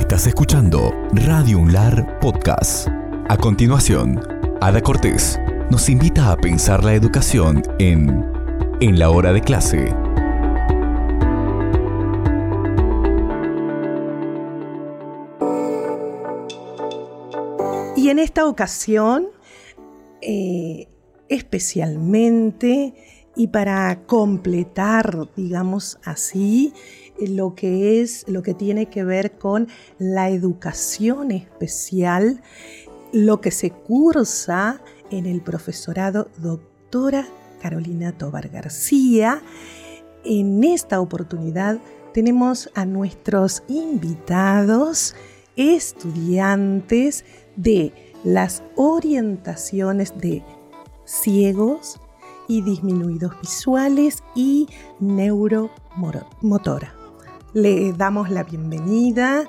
Estás escuchando Radio Unlar Podcast. A continuación, Ada Cortés nos invita a pensar la educación en En la hora de clase. Y en esta ocasión, eh, especialmente, y para completar, digamos así, lo que es, lo que tiene que ver con la educación especial, lo que se cursa en el profesorado doctora Carolina Tobar García. En esta oportunidad tenemos a nuestros invitados, estudiantes de las orientaciones de ciegos y disminuidos visuales y neuromotora. Le damos la bienvenida.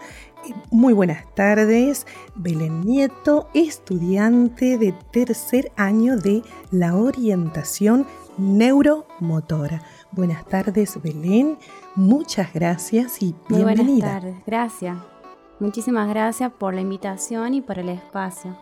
Muy buenas tardes, Belén Nieto, estudiante de tercer año de la orientación neuromotora. Buenas tardes, Belén. Muchas gracias y bienvenida. Muy buenas tardes, gracias. Muchísimas gracias por la invitación y por el espacio.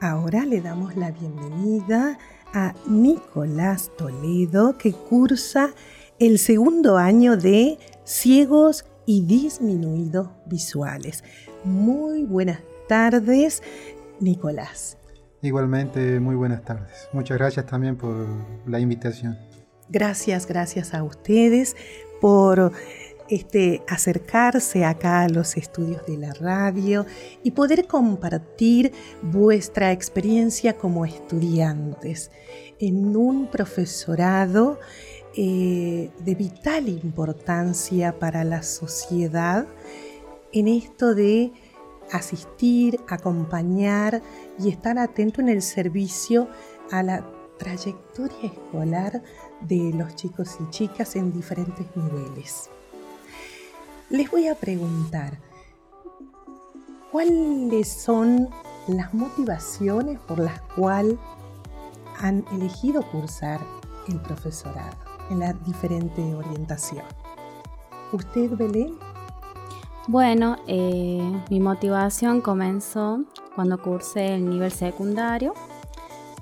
Ahora le damos la bienvenida a Nicolás Toledo, que cursa el segundo año de Ciegos y Disminuidos Visuales. Muy buenas tardes, Nicolás. Igualmente, muy buenas tardes. Muchas gracias también por la invitación. Gracias, gracias a ustedes por este, acercarse acá a los estudios de la radio y poder compartir vuestra experiencia como estudiantes en un profesorado eh, de vital importancia para la sociedad en esto de asistir, acompañar y estar atento en el servicio a la trayectoria escolar de los chicos y chicas en diferentes niveles. Les voy a preguntar, ¿cuáles son las motivaciones por las cuales han elegido cursar el profesorado? En la diferente orientación. ¿Usted, Belén? Bueno, eh, mi motivación comenzó cuando cursé el nivel secundario,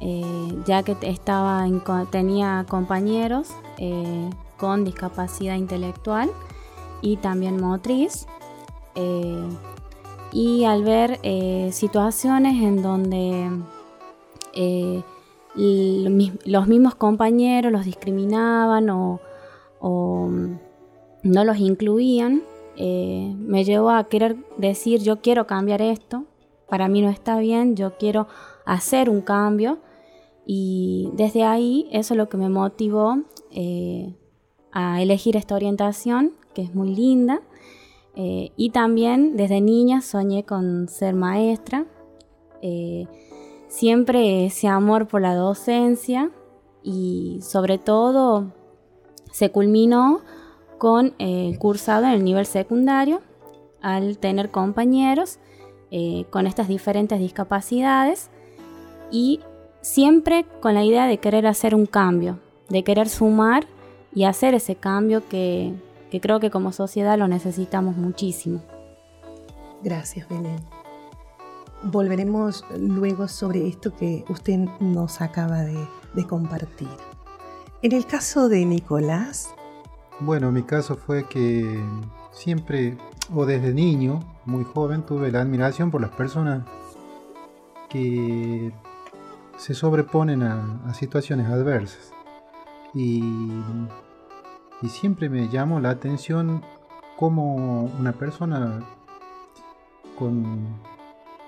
eh, ya que estaba tenía compañeros eh, con discapacidad intelectual y también motriz. y al ver situaciones en donde los mismos compañeros los discriminaban o, mm, no los incluían, eh, me llevó a querer decir yo quiero cambiar esto, para mí no está bien, yo quiero hacer un cambio y desde ahí eso es lo que me motivó eh, a elegir esta orientación, que es muy linda. Eh, y también desde niña soñé con ser maestra siempre ese amor por la docencia y sobre todo se culminó con el cursado en el nivel secundario al tener compañeros eh, con estas diferentes discapacidades y siempre con la idea de querer hacer un cambio, de querer sumar y hacer ese cambio que, que creo que como sociedad lo necesitamos muchísimo. Gracias, Belén. Volveremos luego sobre esto que usted nos acaba de, compartir. En el caso de Nicolás. Bueno, mi caso fue que siempre, o desde niño, muy joven, tuve la admiración por las personas que se sobreponen a, situaciones adversas. Y, siempre me llamó la atención cómo una persona con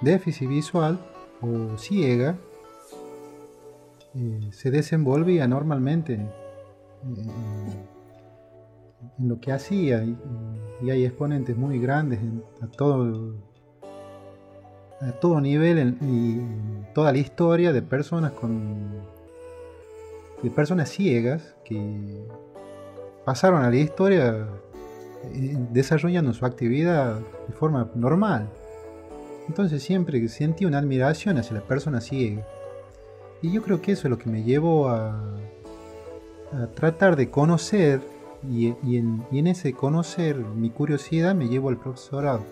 déficit visual o ciega eh, se desenvolvía normalmente eh, en lo que hacía. Y, hay exponentes muy grandes a todo a todo nivel y toda la historia de personas con de personas ciegas que pasaron a la historia eh, desarrollando su actividad de forma normal entonces siempre sentí una admiración hacia la persona ciega. Y yo creo que eso es lo que me llevó a, tratar de conocer y, en, ese conocer mi curiosidad me llevo al profesorado.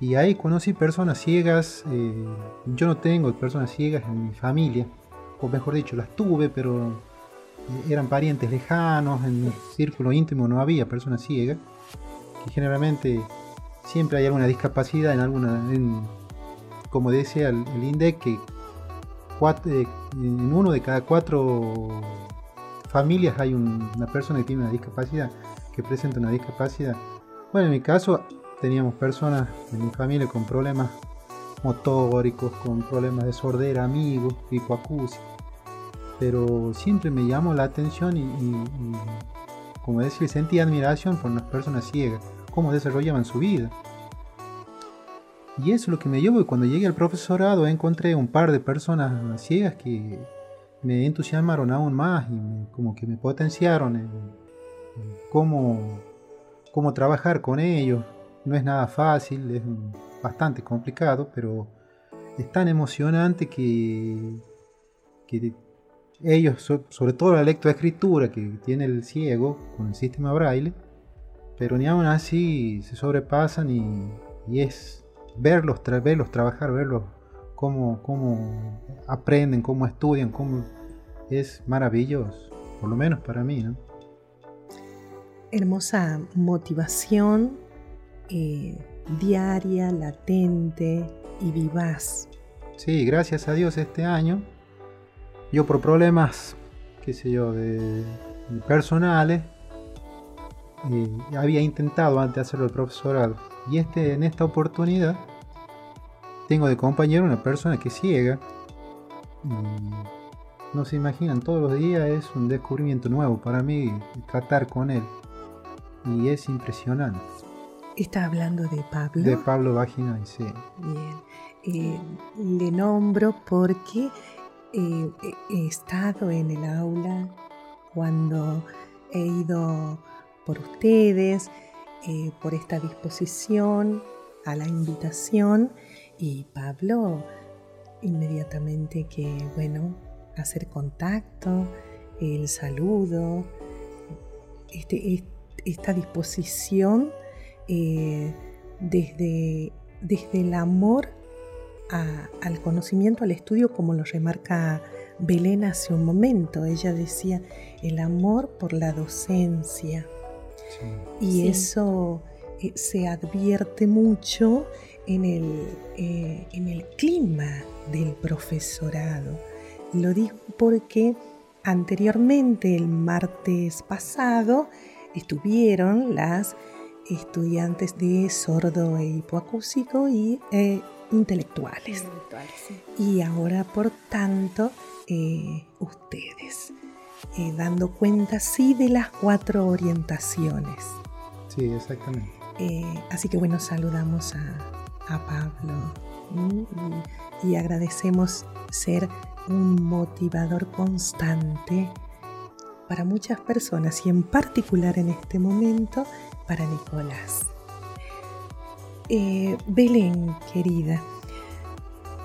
Y ahí conocí personas ciegas, eh, yo no tengo personas ciegas en mi familia, o mejor dicho, las tuve, pero eh, eran parientes lejanos, en mi círculo íntimo no había personas ciegas, que generalmente siempre hay alguna discapacidad en alguna, como decía el, INDEC, que eh, en uno de cada cuatro familias hay una persona que tiene una discapacidad, que presenta una discapacidad. Bueno, en mi caso teníamos personas en mi familia con problemas motóricos, con problemas de sordera, amigos, hipoacusia. Pero siempre me llamó la atención y, como decir, sentí admiración por las personas ciegas, cómo desarrollaban su vida. Y eso es lo que me llevó cuando llegué al profesorado encontré un par de personas ciegas que me entusiasmaron aún más y como que me potenciaron en, cómo, cómo, trabajar con ellos. No es nada fácil, es bastante complicado, pero es tan emocionante que, que ellos, sobre todo la lectoescritura que tiene el ciego con el sistema braille, pero ni aún así se sobrepasan y, y es verlos, verlos trabajar, verlos cómo, cómo aprenden, cómo estudian, cómo es maravilloso, por lo menos para mí, ¿no? Hermosa motivación eh, diaria, latente y vivaz. Sí, gracias a Dios este año, yo por problemas, qué sé yo, de, personales, eh, había intentado antes hacerlo el profesorado. Y este, en esta oportunidad tengo de compañero una persona que es ciega. Y no se imaginan, todos los días es un descubrimiento nuevo para mí tratar con él. Y es impresionante. ¿Está hablando de Pablo? De Pablo Vagina, sí. Bien. Eh, le nombro porque eh, he estado en el aula cuando he ido por ustedes, eh, por esta disposición a la invitación y Pablo, inmediatamente que, bueno, hacer contacto, el saludo, este, esta disposición eh, desde, desde el amor al conocimiento, al estudio, como lo remarca Belén hace un momento. Ella decía el amor por la docencia. Y eso eh, se advierte mucho en el, eh, en el clima del profesorado. Lo digo porque anteriormente, el martes pasado, estuvieron las estudiantes de sordo e hipoacúsico y eh, intelectuales. Y ahora, por tanto, eh, ustedes, dando cuenta, sí, de las cuatro orientaciones. Sí, exactamente. así que bueno, saludamos a, a Pablo y, agradecemos ser un motivador constante para muchas personas y en particular en este momento para Nicolás. Eh, Belén, querida,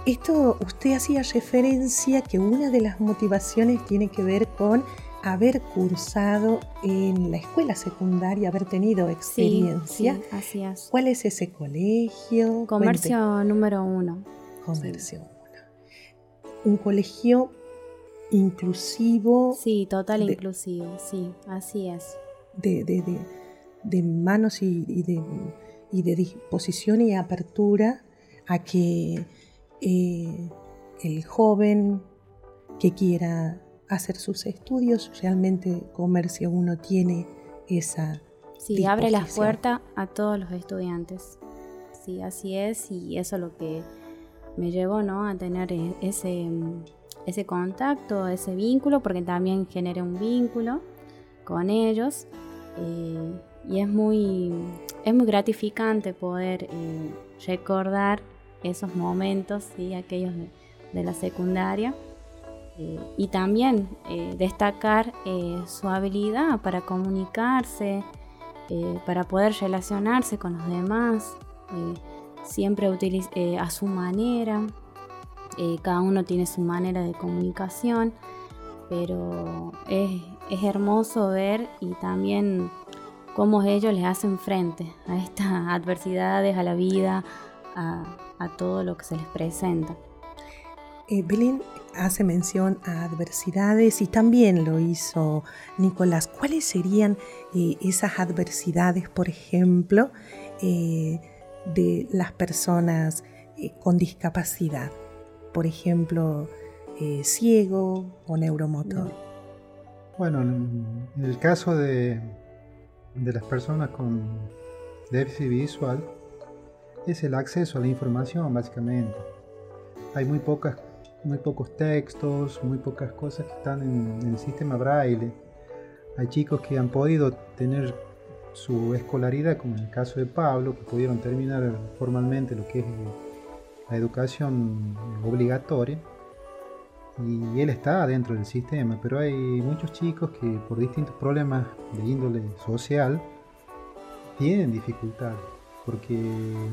esto usted hacía referencia que una de las motivaciones tiene que ver con haber cursado en la escuela secundaria, haber tenido experiencia. Sí, así es. ¿Cuál es ese colegio? Comercio número uno. Comercio uno. Un colegio inclusivo. Sí, total inclusivo, sí, así es. De, de, de, manos y, de, y, de, disposición y apertura a que eh, el joven que quiera hacer sus estudios, realmente Comercio uno tiene esa... Sí, abre las puertas a todos los estudiantes. Sí, así es, y eso es lo que me llevó ¿no? a tener e-, ese, ese contacto, ese vínculo, porque también generé un vínculo con ellos. Eh, y es muy, es muy gratificante poder eh, recordar esos momentos, ¿sí? aquellos de la secundaria eh, y también eh, destacar eh, su habilidad para comunicarse, para poder relacionarse con los demás, siempre a su manera, cada uno tiene su manera de comunicación, pero es, es hermoso ver y también cómo ellos les hacen frente a estas adversidades, a la vida, a, todo lo que se les presenta. Eh, Belén hace mención a adversidades y también lo hizo Nicolás. ¿Cuáles serían eh, esas adversidades, por ejemplo, eh, de las personas con discapacidad? Por ejemplo, ciego o neuromotor. Bueno, en el caso de, de las personas con déficit visual es el acceso a la información básicamente. Hay muy, pocas, muy pocos textos, muy pocas cosas que están en, el sistema braille. Hay chicos que han podido tener su escolaridad, como en el caso de Pablo, que pudieron terminar formalmente lo que es la educación obligatoria y él está dentro del sistema, pero hay muchos chicos que por distintos problemas de índole social tienen dificultad, porque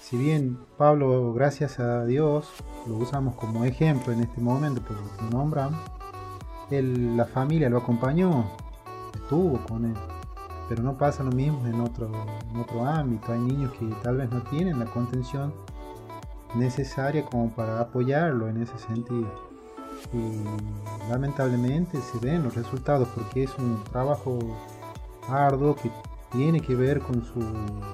si bien Pablo, gracias a Dios, lo usamos como ejemplo en este momento, por lo que nombramos, él, la familia lo acompañó, estuvo con él, pero no pasa lo mismo en otro, en otro ámbito, hay niños que tal vez no tienen la contención necesaria como para apoyarlo en ese sentido. Y lamentablemente se ven los resultados porque es un trabajo arduo que tiene que ver con su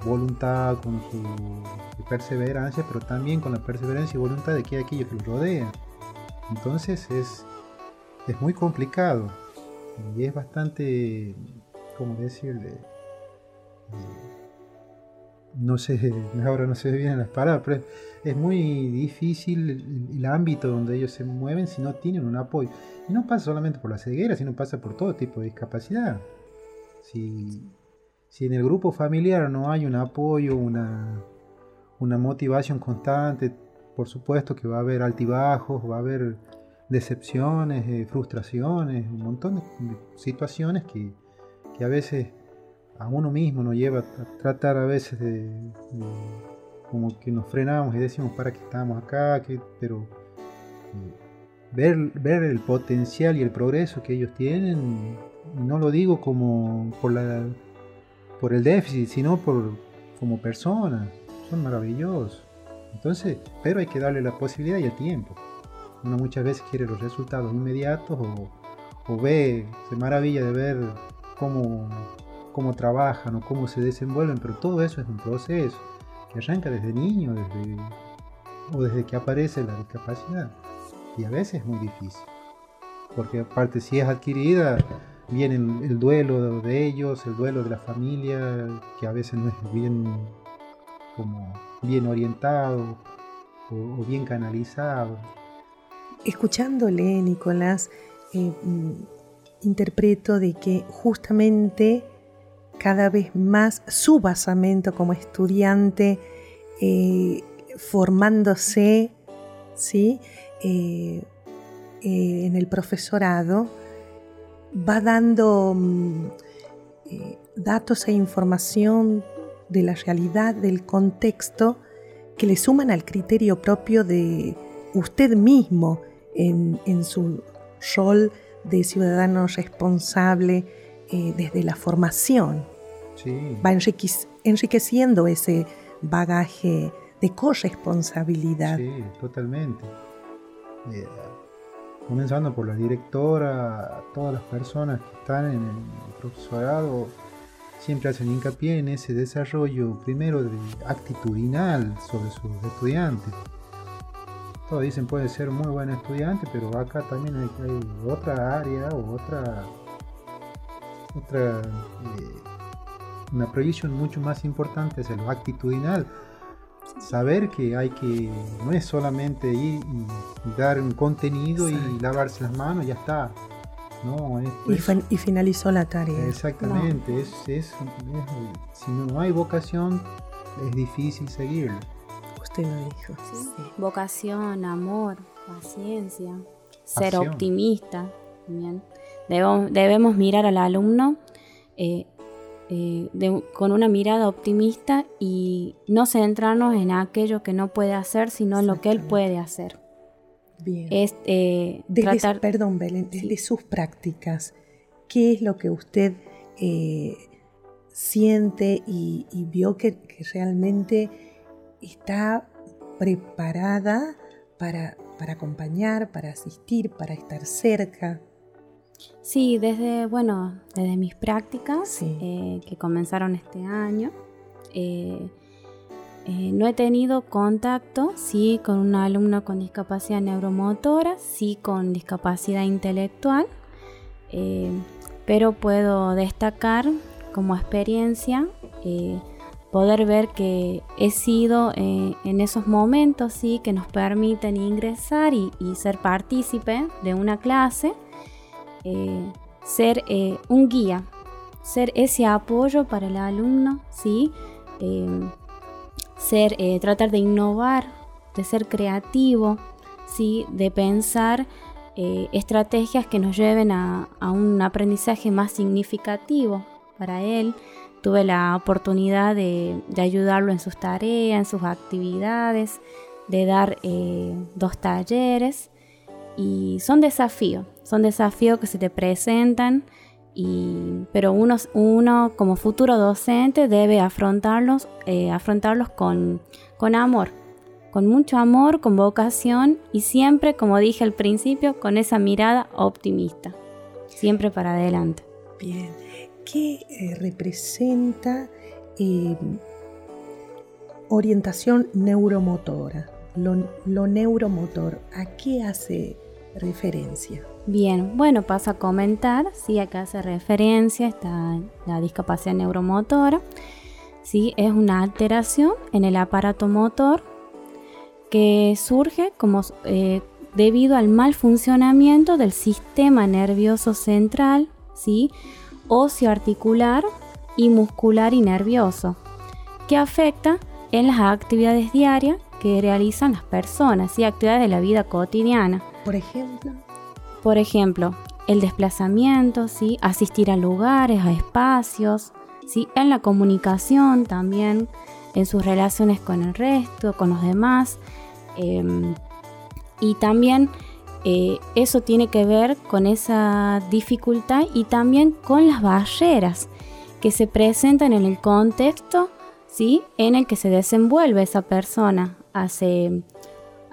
voluntad, con su perseverancia, pero también con la perseverancia y voluntad de que aquellos que lo rodean. Entonces es, es muy complicado y es bastante, ¿cómo decirle? no sé, ahora no se ve bien las palabras, pero es muy difícil el, ámbito donde ellos se mueven si no tienen un apoyo. Y no pasa solamente por la ceguera, sino pasa por todo tipo de discapacidad. Si, en el grupo familiar no hay un apoyo, una, una motivación constante, por supuesto que va a haber altibajos, va a haber decepciones, eh, frustraciones, un montón de situaciones que, que a veces a uno mismo nos lleva a tratar a veces de, como que nos frenamos y decimos para qué estamos acá, que, pero eh, ver, ver el potencial y el progreso que ellos tienen, no lo digo como por, la, por el déficit, sino por, como personas, son maravillosos. Entonces, pero hay que darle la posibilidad y el tiempo. Uno muchas veces quiere los resultados inmediatos o, o ve, se maravilla de ver cómo cómo trabajan o cómo se desenvuelven, pero todo eso es un proceso que arranca desde niño desde, o desde que aparece la discapacidad. Y a veces es muy difícil, porque aparte si es adquirida, viene el, duelo de ellos, el duelo de la familia, que a veces no es bien, como bien orientado o, bien canalizado. Escuchándole, Nicolás, eh, mm, interpreto de que justamente cada vez más su basamento como estudiante, eh, formándose ¿sí? Eh, en el profesorado, va dando mm, datos e información de la realidad, del contexto, que le suman al criterio propio de usted mismo en, en su rol de ciudadano responsable, eh, desde la formación. Va enriqueciendo ese bagaje de corresponsabilidad. Sí, totalmente. Eh, comenzando por la directora, todas las personas que están en el profesorado siempre hacen hincapié en ese desarrollo primero de actitudinal sobre sus estudiantes. Todos dicen puede ser muy buen estudiante, pero acá también hay, otra área o otra otra eh, una proyección mucho más importante es lo actitudinal. Saber que hay que, no es solamente ir y, dar un contenido y lavarse las manos, ya está. No, y, finalizó la tarea. Exactamente, es, si no hay vocación, es difícil seguirlo. Usted lo dijo. Vocación, amor, paciencia, ser optimista. Bien. Debemos, mirar al alumno eh, eh, con una mirada optimista y no centrarnos en aquello que no puede hacer, sino en lo que él puede hacer. Bien. Es eh, Desde- tratar... perdón, Belén, Sí. desde sus prácticas, ¿qué es lo que usted eh, siente y, y vio que, que realmente está preparada para, para acompañar, para asistir, para estar cerca? Sí, desde, bueno, desde mis prácticas Sí. eh, que comenzaron este año, eh, eh, no he tenido contacto, sí, con un alumno con discapacidad neuromotora, sí, con discapacidad intelectual, eh, pero puedo destacar como experiencia poder ver que he sido eh, en esos momentos, sí, que nos permiten ingresar y, y ser partícipe de una clase eh, ser eh, un guía, ser ese apoyo para el alumno, ¿sí? Eh, ser, tratar de innovar, de ser creativo, ¿sí? De pensar estrategias que nos lleven a, un aprendizaje más significativo para él. Tuve la oportunidad de, ayudarlo en sus tareas, en sus actividades, de dar dos talleres y son desafíos, son desafíos que se te presentan, y, pero uno, uno como futuro docente debe afrontarlos, eh, afrontarlos con, con amor, con mucho amor, con vocación y siempre, como dije al principio, con esa mirada optimista, siempre para adelante. Bien, ¿qué eh, representa eh, orientación neuromotora? Lo, lo neuromotor, ¿a qué hace referencia? Bien, bueno, paso a comentar, sí, acá hace referencia, está la discapacidad neuromotora, sí, es una alteración en el aparato motor que surge como eh, debido al mal funcionamiento del sistema nervioso central, sí, osteoarticular y muscular y nervioso, que afecta en las actividades diarias que realizan las personas, sí, actividades de la vida cotidiana. Por ejemplo, Por ejemplo, el desplazamiento, ¿sí? asistir a lugares, a espacios, ¿sí? en la comunicación también, en sus relaciones con el resto, con los demás. em, y también eh, eso tiene que ver con esa dificultad y también con las barreras que se presentan en el contexto ¿sí? en el que se desenvuelve esa persona. Hace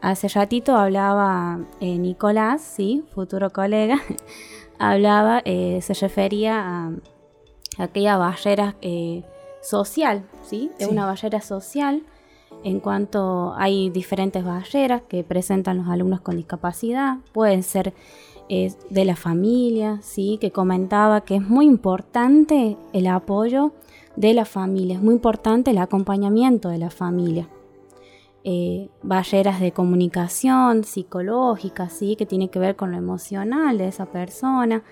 Hace ratito hablaba eh, Nicolás, sí, futuro colega, hablaba, eh, se refería a, a aquella barrera eh, social, ¿sí? Es Sí. una barrera social en cuanto hay diferentes barreras que presentan los alumnos con discapacidad, pueden ser eh, de la familia, ¿sí? Que comentaba que es muy importante el apoyo de la familia, es muy importante el acompañamiento de la familia eh, barreras de comunicación psicológicas, ¿sí? que tiene que ver con lo emocional de esa persona.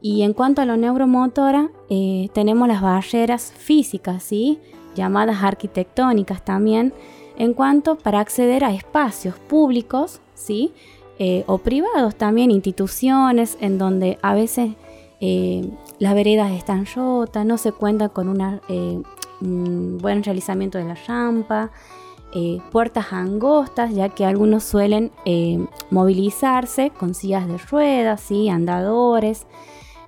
Y en cuanto a lo neuromotora, eh, tenemos las barreras físicas, ¿sí? llamadas arquitectónicas también, en cuanto para acceder a espacios públicos ¿sí? Eh, o privados también, instituciones en donde a veces eh, las veredas están rotas, no se cuenta con un buen realizamiento de la rampa, eh, puertas angostas, ya que algunos suelen eh, movilizarse con sillas de ruedas, ¿sí? andadores.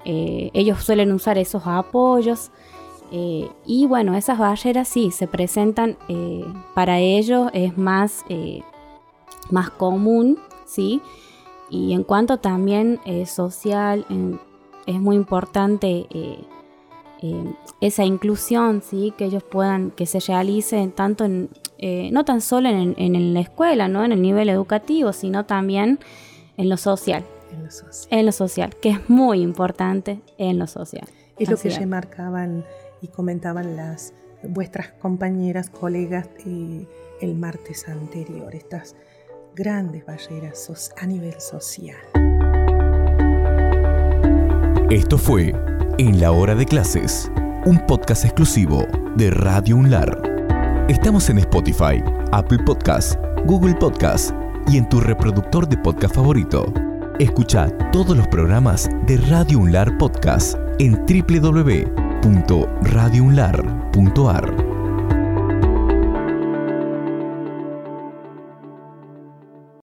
eh, ellos suelen usar esos apoyos. y bueno, esas barreras sí se presentan para ellos, es más, más común, ¿sí? Y en cuanto también social, es muy importante esa inclusión, ¿sí? Que ellos puedan, que se realice tanto en, eh, no tan solo en, en la escuela, ¿no? En el nivel educativo, sino también en lo social, en lo social. en lo social, que es muy importante en lo social. Es lo que es. remarcaban y comentaban las vuestras compañeras, colegas eh, el martes anterior, estas grandes barreras so- a nivel social. Esto fue En la hora de clases, un podcast exclusivo de Radio Unlar. Estamos en Spotify, Apple Podcasts, Google Podcasts y en tu reproductor de podcast favorito. Escucha todos los programas de Radio Unlar Podcast en www.radiounlar.ar.